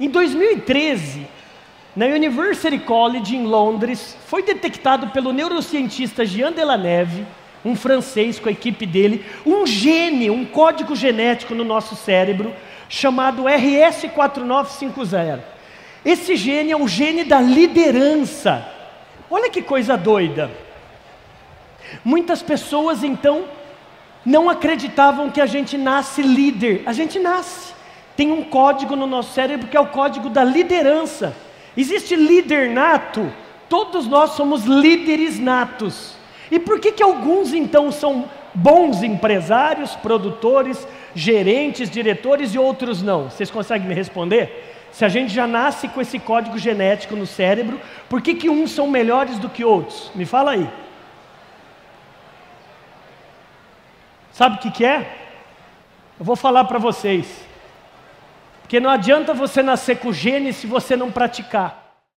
Em 2013, na University College em Londres, foi detectado pelo neurocientista Jean Delaneve, um francês com a equipe dele, um gene, um código genético no nosso cérebro chamado RS4950. Esse gene é o gene da liderança. Olha que coisa doida. Muitas pessoas então não acreditavam que a gente nasce líder. A gente nasce. Tem um código no nosso cérebro que é o código da liderança. Existe líder nato? Todos nós somos líderes natos. E por que que alguns então são bons empresários, produtores, gerentes, diretores e outros não? Vocês conseguem me responder? Se a gente já nasce com esse código genético no cérebro, por que que uns são melhores do que outros? Me fala aí. Sabe o que, que é? Eu vou falar para vocês. Porque não adianta você nascer com gene se você não praticar.